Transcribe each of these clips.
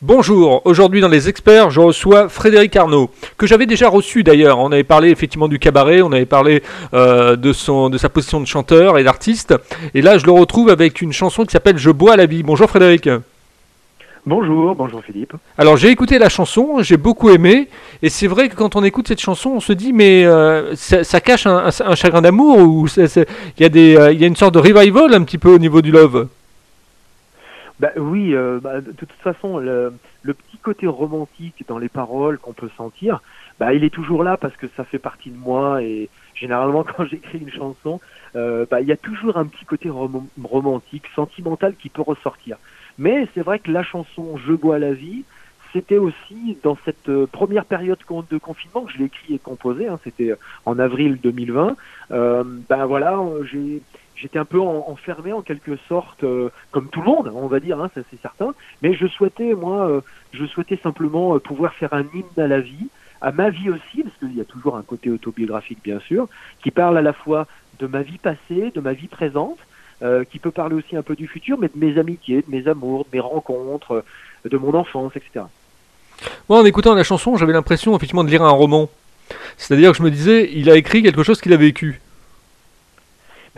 Bonjour, aujourd'hui dans les experts, je reçois Frédéric Arnaud, que j'avais déjà reçu d'ailleurs. On avait parlé effectivement du cabaret, on avait parlé euh, de, son, de sa position de chanteur et d'artiste. Et là, je le retrouve avec une chanson qui s'appelle Je bois la vie. Bonjour Frédéric. Bonjour, bonjour Philippe. Alors j'ai écouté la chanson, j'ai beaucoup aimé, et c'est vrai que quand on écoute cette chanson, on se dit mais euh, ça, cache un, chagrin d'amour ou il y, a des, euh, il y a une sorte de revival un petit peu au niveau du love. Bah oui, euh, bah, de toute façon, le, petit côté romantique dans les paroles qu'on peut sentir, bah il est toujours là parce que ça fait partie de moi et généralement quand j'écris une chanson, euh, bah il y a toujours un petit côté romantique, sentimental qui peut ressortir. Mais c'est vrai que la chanson Je bois la vie, c'était aussi dans cette euh, première période de confinement que je l'ai écrit et composé, hein, c'était en avril 2020. Euh, ben voilà, j'ai j'étais un peu enfermé en quelque sorte, euh, comme tout le monde, on va dire, hein, ça c'est certain. Mais je souhaitais, moi, euh, je souhaitais simplement euh, pouvoir faire un hymne à la vie, à ma vie aussi, parce qu'il y a toujours un côté autobiographique, bien sûr, qui parle à la fois de ma vie passée, de ma vie présente, qui peut parler aussi un peu du futur, mais de mes amitiés, de mes amours, de mes rencontres, de mon enfance, etc. Moi, en écoutant la chanson, j'avais l'impression effectivement de lire un roman. C'est-à-dire que je me disais, il a écrit quelque chose qu'il a vécu.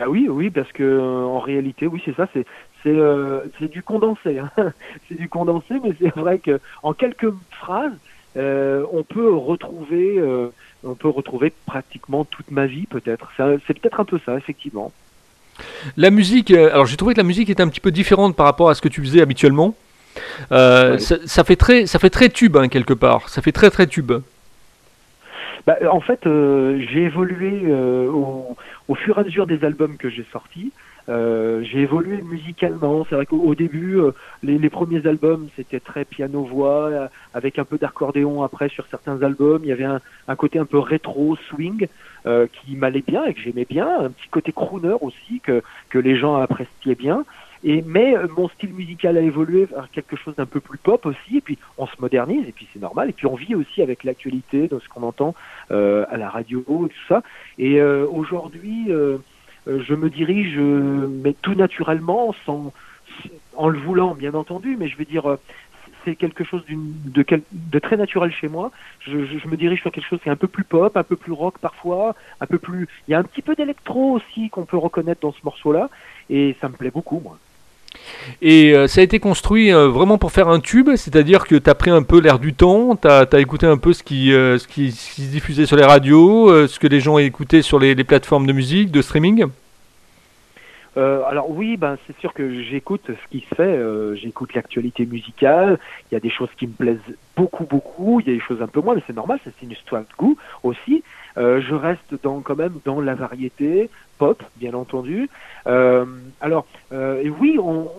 Ah oui, oui, parce que euh, en réalité, oui, c'est ça, c'est c'est euh, du condensé, hein. c'est du condensé, mais c'est vrai que en quelques phrases, euh, on peut retrouver, on peut retrouver pratiquement toute ma vie, peut-être. C'est peut-être un peu ça, effectivement. La musique, alors j'ai trouvé que la musique était un petit peu différente par rapport à ce que tu faisais habituellement. ça, fait très, ça fait très tube hein, quelque part. Ça fait très très tube. Bah, en fait, euh, j'ai évolué euh, au, au, fur et à mesure des albums que j'ai sortis. Euh, j'ai évolué musicalement. C'est vrai qu'au début, euh, les, les, premiers albums, c'était très piano-voix, avec un peu d'accordéon après sur certains albums. Il y avait un, un côté un peu rétro, swing, qui m'allait bien et que j'aimais bien. Un petit côté crooner aussi, que, que les gens appréciaient bien. Et mais euh, mon style musical a évolué vers quelque chose d'un peu plus pop aussi. Et puis on se modernise et puis c'est normal. Et puis on vit aussi avec l'actualité, de ce qu'on entend euh, à la radio et tout ça. Et euh, aujourd'hui, je me dirige, mais tout naturellement, sans en le voulant bien entendu. Mais je veux dire, c'est quelque chose de, très naturel chez moi. Je, je, me dirige vers quelque chose qui est un peu plus pop, un peu plus rock parfois, un peu plus. Il y a un petit peu d'électro aussi qu'on peut reconnaître dans ce morceau-là, et ça me plaît beaucoup, moi. Et euh, ça a été construit euh, vraiment pour faire un tube, c'est-à-dire que tu as pris un peu l'air du temps, tu as, écouté un peu ce qui, euh, ce, qui, se diffusait sur les radios, ce que les gens écoutaient sur les, plateformes de musique, de streaming alors oui, ben c'est sûr que j'écoute ce qui se fait, j'écoute l'actualité musicale. Il y a des choses qui me plaisent beaucoup, beaucoup. Il y a des choses un peu moins, mais c'est normal, c'est une histoire de goût aussi. Je reste dans quand même dans la variété, pop, bien entendu. Euh, alors, euh, oui, on,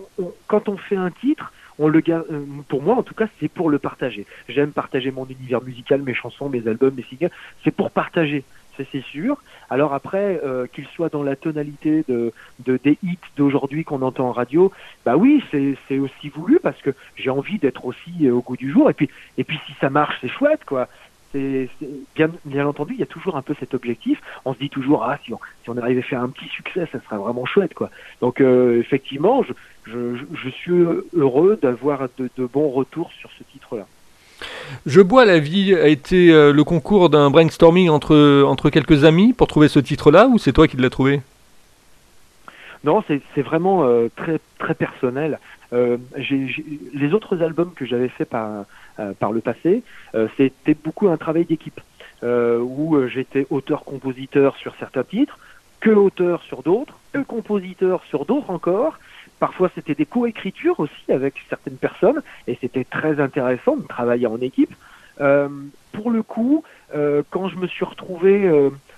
quand on fait un titre, on le euh, pour moi en tout cas, c'est pour le partager. J'aime partager mon univers musical, mes chansons, mes albums, mes singles. C'est pour partager, c'est sûr. Alors après, euh, qu'il soit dans la tonalité de, de des hits d'aujourd'hui qu'on entend en radio, bah oui, c'est aussi voulu parce que j'ai envie d'être aussi au goût du jour. Et puis, et puis si ça marche, c'est chouette, quoi c'est bien, bien entendu, il y a toujours un peu cet objectif. On se dit toujours, ah, si on, si on arrivait à faire un petit succès, ça serait vraiment chouette, quoi. Donc, euh, effectivement, je, je, je, suis heureux d'avoir de, de, bons retours sur ce titre-là. Je bois la vie a été euh, le concours d'un brainstorming entre, entre quelques amis pour trouver ce titre-là, ou c'est toi qui l'as trouvé? Non, c'est vraiment euh, très très personnel. Euh, les autres albums que j'avais fait par par le passé, euh, c'était beaucoup un travail d'équipe où j'étais auteur-compositeur sur certains titres, que auteur sur d'autres, que compositeur sur d'autres encore. Parfois, c'était des co-écritures aussi avec certaines personnes, et c'était très intéressant de travailler en équipe. pour le coup, quand je me suis retrouvé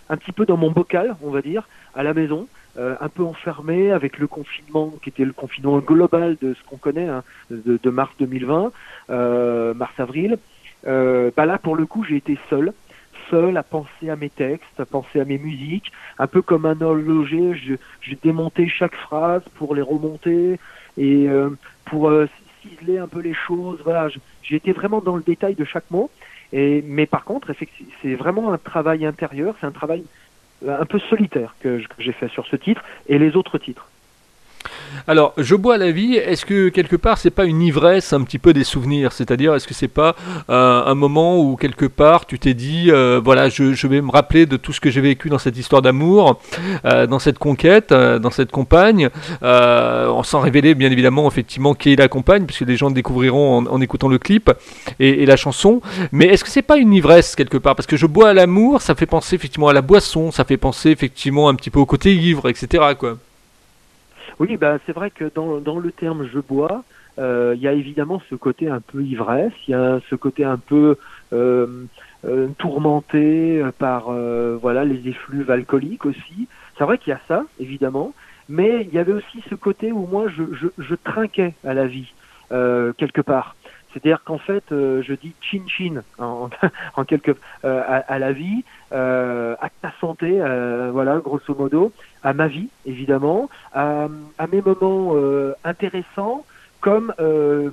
un petit peu dans mon bocal, on va dire, à la maison, euh, un peu enfermé avec le confinement qui était le confinement global de ce qu'on connaît hein, de, de, mars 2020, euh, mars-avril. Euh, bah là, pour le coup, j'ai été seul, seul à penser à mes textes, à penser à mes musiques, un peu comme un horloger. Je, je démontais chaque phrase pour les remonter et euh, pour euh, ciseler un peu les choses. Voilà, j'ai été vraiment dans le détail de chaque mot. Et, mais par contre, c'est vraiment un travail intérieur, c'est un travail un peu solitaire que, j'ai fait sur ce titre et les autres titres. Alors, je bois la vie. Est-ce que quelque part, c'est pas une ivresse un petit peu des souvenirs? C'est-à-dire, est-ce que c'est pas euh, un moment où quelque part, tu t'es dit, euh, voilà, je, vais me rappeler de tout ce que j'ai vécu dans cette histoire d'amour, euh, dans cette conquête, dans cette compagne, sans révéler bien évidemment effectivement qui est la compagne, puisque les gens découvriront en, écoutant le clip et, la chanson. Mais est-ce que c'est pas une ivresse quelque part? Parce que je bois à l'amour, ça fait penser effectivement à la boisson, ça fait penser effectivement un petit peu au côté ivre, etc. Oui, bah, c'est vrai que dans, dans le terme je bois, euh, il y a évidemment ce côté un peu ivresse, il y a ce côté un peu euh, euh tourmenté par euh, voilà les effluves alcooliques aussi. C'est vrai qu'il y a ça, évidemment, mais il y avait aussi ce côté où moi je, je, je trinquais à la vie quelque part. C'est-à-dire qu'en fait, je dis chin chin en, quelque à, à, la vie, à ta santé, voilà, grosso modo à ma vie, évidemment, à, mes moments euh, intéressants, comme euh,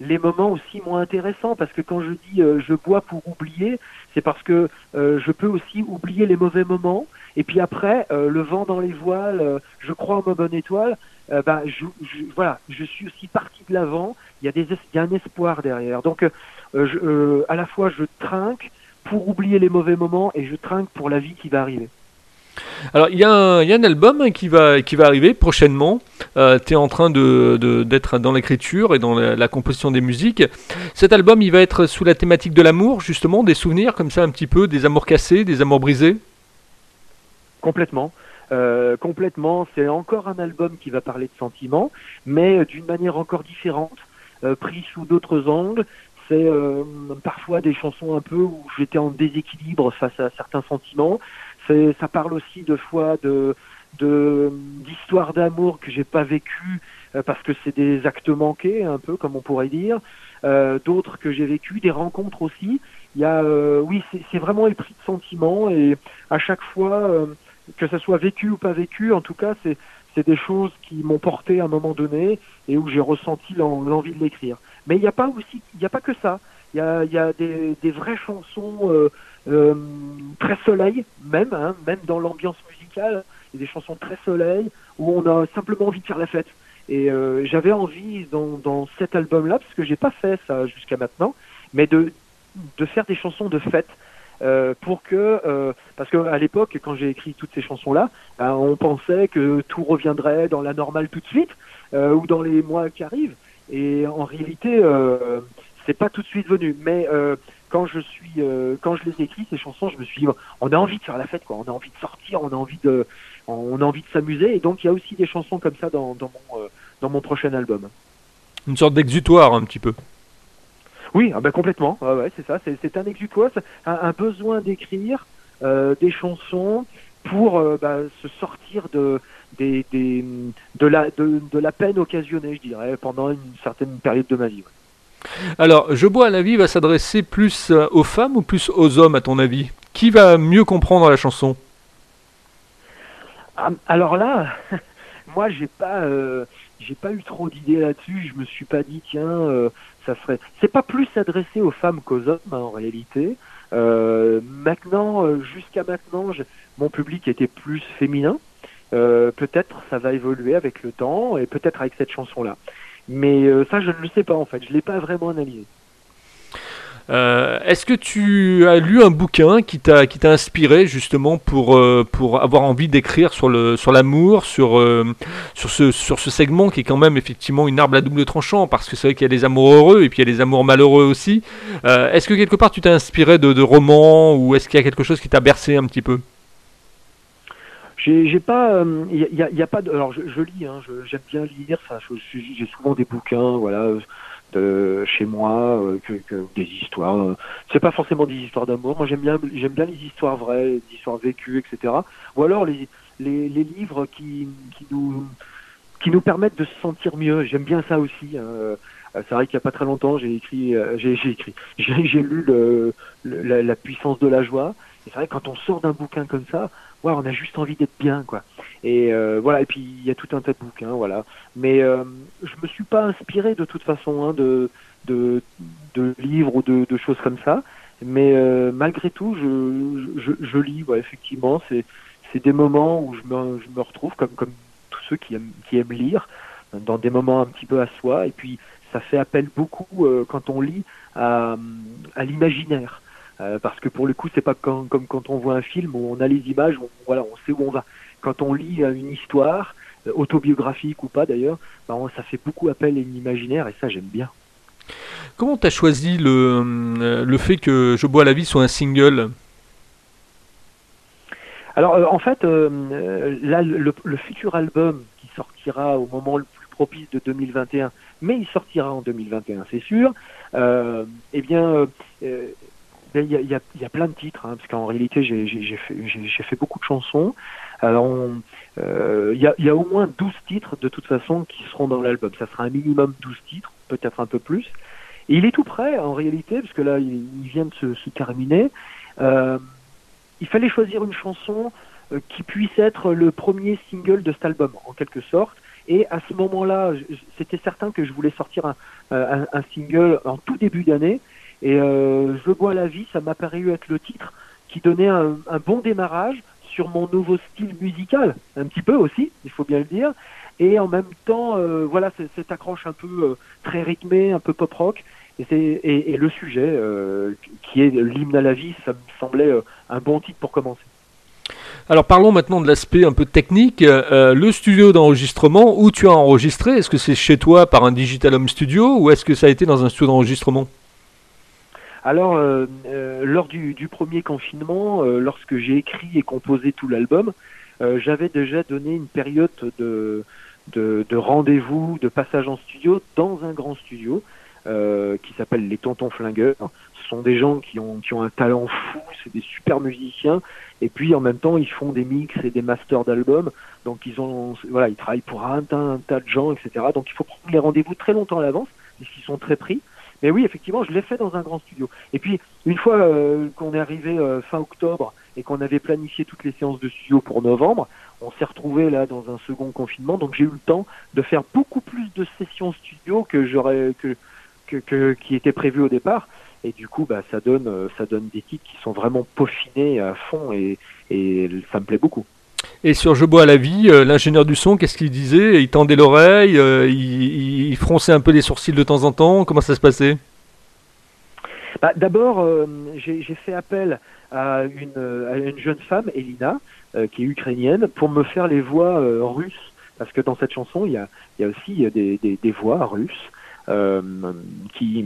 les moments aussi moins intéressants, parce que quand je dis euh, je bois pour oublier, c'est parce que je peux aussi oublier les mauvais moments, et puis après, le vent dans les voiles, je crois en ma bonne étoile, bah, je, voilà, je suis aussi parti de l'avant, il y, a des, il y a un espoir derrière. Donc, je, à la fois, je trinque pour oublier les mauvais moments, et je trinque pour la vie qui va arriver. Alors, il y, a un album qui va, qui va arriver prochainement. Euh, tu es en train d'être de, dans l'écriture et dans la, composition des musiques. Cet album, il va être sous la thématique de l'amour, justement, des souvenirs comme ça, un petit peu, des amours cassés, des amours brisés? Complètement. Euh, complètement. C'est encore un album qui va parler de sentiments, mais d'une manière encore différente, euh, pris sous d'autres angles. C'est parfois des chansons un peu où j'étais en déséquilibre face à certains sentiments ça parle aussi de fois de d'histoires d'amour que j'ai pas vécues euh, parce que c'est des actes manqués un peu comme on pourrait dire euh, d'autres que j'ai vécues des rencontres aussi il y a euh, oui c'est vraiment le prix de sentiments et à chaque fois que ça soit vécu ou pas vécu en tout cas c'est c'est des choses qui m'ont porté à un moment donné et où j'ai ressenti l'envie de l'écrire mais il n'y a pas aussi il n'y a pas que ça il y a, y a des, vraies chansons euh, très soleil même, hein, même dans l'ambiance musicale, il y a des chansons très soleil où on a simplement envie de faire la fête. Et euh, j'avais envie dans, dans cet album-là, parce que j'ai pas fait ça jusqu'à maintenant, mais de, de faire des chansons de fête. Euh, pour que euh, parce que à l'époque quand j'ai écrit toutes ces chansons là ben, on pensait que tout reviendrait dans la normale tout de suite euh, ou dans les mois qui arrivent et en réalité c'est pas tout de suite venu mais quand je suis, quand je les écris ces chansons, je me suis dit, on a envie de faire la fête, quoi. On a envie de sortir, on a envie de, on a envie de s'amuser. Et donc il y a aussi des chansons comme ça dans, mon, dans mon prochain album. Une sorte d'exutoire un petit peu. Oui, ah ben complètement. ouais, c'est ça. C'est un exutoire, un, un besoin d'écrire euh, des chansons pour bah, se sortir de, des, des, de, la, de, de, la peine occasionnée, je dirais, pendant une certaine période de ma vie. Alors, Je bois à la vie va s'adresser plus euh, aux femmes ou plus aux hommes, à ton avis? Qui va mieux comprendre la chanson? Ah, Alors là, moi, j'ai pas, euh, j'ai pas eu trop d'idées là-dessus. Je me suis pas dit, tiens, euh, ça serait. C'est pas plus adressé aux femmes qu'aux hommes hein, en réalité. maintenant, jusqu'à maintenant, mon public était plus féminin. peut-être ça va évoluer avec le temps et peut-être avec cette chanson-là. Mais euh, ça, je ne le sais pas en fait. Je l'ai pas vraiment analysé. Euh, Est-ce que tu as lu un bouquin qui t'a qui t'a inspiré justement pour euh, pour avoir envie d'écrire sur le sur l'amour sur euh, sur ce sur ce segment qui est quand même effectivement une arme à double tranchant? Parce que c'est vrai qu'il y a des amours heureux et puis il y a des amours malheureux aussi. est-ce que quelque part tu t'es inspiré de, romans ou est-ce qu'il y a quelque chose qui t'a bercé un petit peu? J'ai pas, il y, pas alors je, lis, hein, j'aime bien lire, j'ai souvent des bouquins, voilà, de, chez moi, euh, que, des histoires. Euh, c'est pas forcément des histoires d'amour. Moi, j'aime bien, j'aime bien les histoires vraies, les histoires vécues, etc. Ou alors les, les, livres qui, qui nous, qui nous permettent de se sentir mieux. J'aime bien ça aussi. C'est vrai qu'il y a pas très longtemps, j'ai écrit, j'ai écrit, j'ai lu le, la, la, puissance de la joie. Et c'est vrai que quand on sort d'un bouquin comme ça, on a juste envie d'être bien, quoi. Et euh, voilà, et puis il y a tout un tas de bouquins, voilà. Mais euh, je me suis pas inspiré de toute façon hein, de, de, livres ou de, choses comme ça. Mais euh, malgré tout, je, je, lis, ouais, effectivement, c'est c'est des moments où je me, je me retrouve comme comme tous ceux qui aiment qui aiment lire. dans des moments un petit peu à soi. Et puis ça fait appel beaucoup quand on lit à l'imaginaire. Parce que pour le coup, c'est pas comme, comme, quand on voit un film où on a les images, on, voilà, on sait où on va. Quand on lit une histoire, autobiographique ou pas d'ailleurs, ben, ça fait beaucoup appel à l'imaginaire et ça j'aime bien. Comment tu as choisi le, euh, le fait que Je bois la vie soit un single? Alors euh, en fait, euh, là le, futur album qui sortira au moment le plus propice de 2021, mais il sortira en 2021 c'est sûr, eh bien il y, a, plein de titres, hein, parce qu'en réalité j'ai fait, fait, beaucoup de chansons. Alors il y, a, au moins 12 titres de toute façon qui seront dans l'album. Ça sera un minimum 12 titres, peut-être un peu plus. Et il est tout prêt en réalité, parce que là il, vient de se, terminer. Euh, il fallait choisir une chanson euh, qui puisse être le premier single de cet album, en quelque sorte. Et à ce moment-là, c'était certain que je voulais sortir un single en tout début d'année. Et euh, Je bois la vie, ça m'a paru être le titre qui donnait un, bon démarrage sur mon nouveau style musical, un petit peu aussi, il faut bien le dire et en même temps, euh, voilà, cette accroche un peu euh, très rythmée, un peu pop rock. Et, et, et le sujet, qui est l'hymne à la vie, ça me semblait un bon titre pour commencer. Alors parlons maintenant de l'aspect un peu technique. le studio d'enregistrement, où tu as enregistré, est-ce que c'est chez toi par un Digital Home Studio ou est-ce que ça a été dans un studio d'enregistrement? Alors, lors du, du, premier confinement, lorsque j'ai écrit et composé tout l'album, j'avais déjà donné une période de, de, de rendez-vous, de passage en studio dans un grand studio euh, qui s'appelle les Tontons Flingueurs. Ce sont des gens qui ont, qui ont un talent fou, c'est des super musiciens, et puis en même temps ils font des mix et des masters d'albums, donc ils ont, voilà, ils travaillent pour un, un, tas de gens, etc. Donc il faut prendre les rendez-vous très longtemps à l'avance, puisqu'ils sont très pris. Mais oui, effectivement, je l'ai fait dans un grand studio. Et puis, une fois euh, qu'on est arrivé euh, fin octobre et qu'on avait planifié toutes les séances de studio pour novembre, on s'est retrouvé là dans un second confinement, donc j'ai eu le temps de faire beaucoup plus de sessions studio que j'aurais que, qui étaient prévues au départ. Et du coup, bah, ça donne euh, ça donne des titres qui sont vraiment peaufinés à fond et, et ça me plaît beaucoup. Et sur Je bois à la vie, euh, l'ingénieur du son, qu'est-ce qu'il disait? Il tendait l'oreille, euh, il, fronçait un peu les sourcils de temps en temps. Comment ça se passait? Bah, D'abord, j'ai fait appel à une, jeune femme, Elina, euh, qui est ukrainienne, pour me faire les voix euh, russes, parce que dans cette chanson, il y a, aussi des, voix russes euh, qui,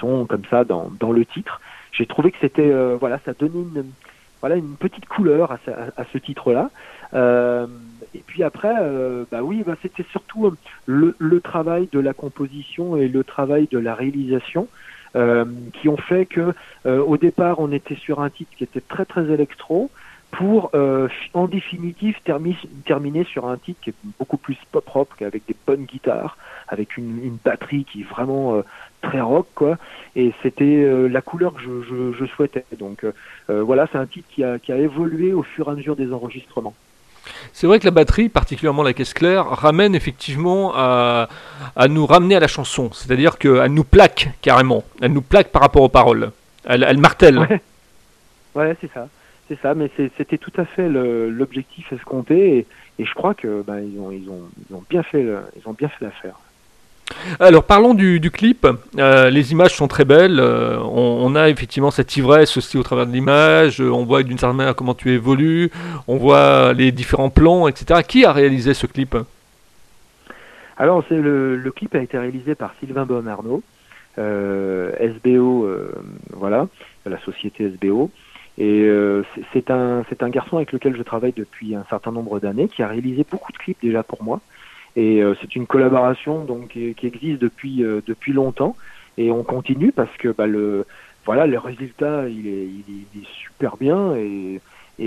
sont comme ça dans, dans le titre. J'ai trouvé que c'était, voilà, ça donnait une, voilà, une petite couleur à, ce titre-là. Euh, et puis après, euh, bah oui, bah c'était surtout le, le, travail de la composition et le travail de la réalisation euh, qui ont fait que au départ, on était sur un titre qui était très très électro, pour euh, en définitive terminer sur un titre qui est beaucoup plus pop rock avec des bonnes guitares, avec une, une batterie qui est vraiment euh, très rock quoi. Et c'était euh, la couleur que je, je, je souhaitais. Donc voilà, c'est un titre qui a, qui a évolué au fur et à mesure des enregistrements. C'est vrai que la batterie, particulièrement la caisse claire, ramène effectivement à, à nous ramener à la chanson. C'est-à-dire qu'elle nous plaque carrément. Elle nous plaque par rapport aux paroles. Elle, elle martèle. Ouais, ouais c'est ça. C'est ça, mais c'était tout à fait l'objectif escompté et, et, je crois que bah, ils, ont, ils, ont, ils ont bien fait ils ont bien fait l'affaire. Alors parlons du, du clip. Euh, les images sont très belles. Euh, on, on, a effectivement cette ivresse aussi au travers de l'image. On voit d'une certaine manière comment tu évolues. On voit les différents plans, etc. Qui a réalisé ce clip? Alors c'est le, le, clip a été réalisé par Sylvain Bonarnaud, euh, SBO, voilà, la société SBO. Et euh, c'est un, garçon avec lequel je travaille depuis un certain nombre d'années, qui a réalisé beaucoup de clips déjà pour moi. Et euh, c'est une collaboration qui, existe depuis euh, depuis longtemps. Et on continue parce que bah, le résultat il est, super bien et,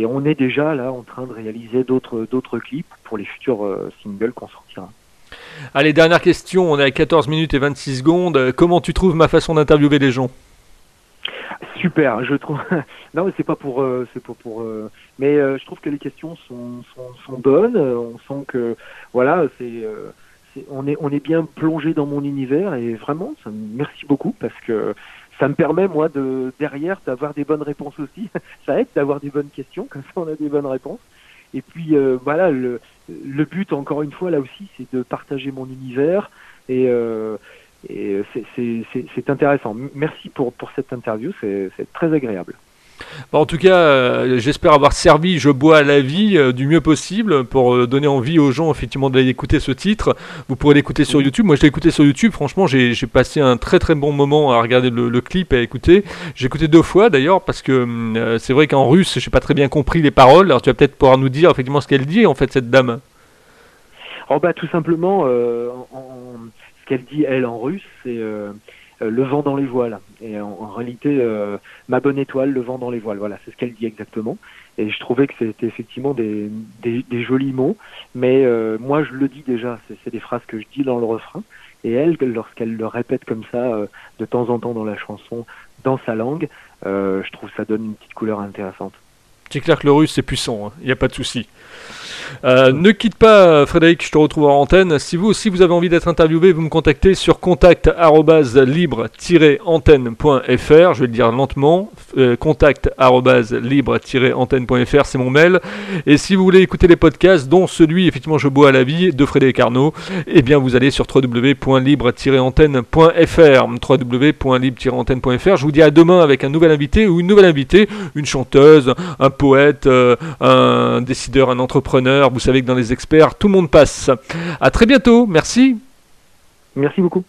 on est déjà en train de réaliser d'autres d'autres clips pour les futurs singles qu'on sortira. Allez, dernière question, on est à 14 minutes et 26 secondes. Comment tu trouves ma façon d'interviewer les gens? Super, je trouve. non, mais c'est pas pour, euh, c'est pas pour. Euh, mais euh, je trouve que les questions sont, sont, sont bonnes. On sent que, voilà, c'est, on est, on est bien plongé dans mon univers et vraiment, ça, merci beaucoup parce que ça me permet moi de derrière d'avoir des bonnes réponses aussi. ça aide d'avoir des bonnes questions, comme ça on a des bonnes réponses. Et puis voilà, le, le but encore une fois là aussi, c'est de partager mon univers et et c'est intéressant. Merci pour, pour cette interview, c'est très agréable. en tout cas, euh, j'espère avoir servi Je bois à la vie euh, du mieux possible pour euh, donner envie aux gens effectivement d'aller écouter ce titre. Vous pourrez l'écouter sur YouTube. Moi, je l'ai écouté sur YouTube. Franchement, j'ai passé un très très bon moment à regarder le, clip et à écouter. J'ai écouté deux fois d'ailleurs parce que c'est vrai qu'en russe, je n'ai pas très bien compris les paroles. Alors, tu vas peut-être pouvoir nous dire effectivement ce qu'elle dit en fait cette dame. Oh bah tout simplement, en, qu'elle dit, elle, en russe, c'est euh, euh, le vent dans les voiles. Et en, réalité, euh, ma bonne étoile, le vent dans les voiles. Voilà, c'est ce qu'elle dit exactement. Et je trouvais que c'était effectivement des, jolis mots. Mais moi, je le dis déjà, c'est des phrases que je dis dans le refrain. Et elle, lorsqu'elle le répète comme ça, de temps en temps dans la chanson, dans sa langue, je trouve ça donne une petite couleur intéressante. C'est clair que le russe, c'est puissant, hein. il n'y a pas de souci. Euh, ne quitte pas, Frédéric, je te retrouve en antenne. Si vous aussi vous avez envie d'être interviewé, vous me contactez sur contact-libre-antenne.fr. Je vais le dire lentement. Euh, contact-libre-antenne.fr, c'est mon mail. Et si vous voulez écouter les podcasts, dont celui, effectivement, Je bois à la vie de Frédéric Arnaud, eh bien vous allez sur www.libre-antenne.fr. www.libre-antenne.fr. Je vous dis à demain avec un nouvel invité ou une nouvelle invitée, une chanteuse, un poète, euh, un décideur, un entrepreneur. Vous savez que dans les experts, tout le monde passe. À très bientôt. Merci. Merci beaucoup.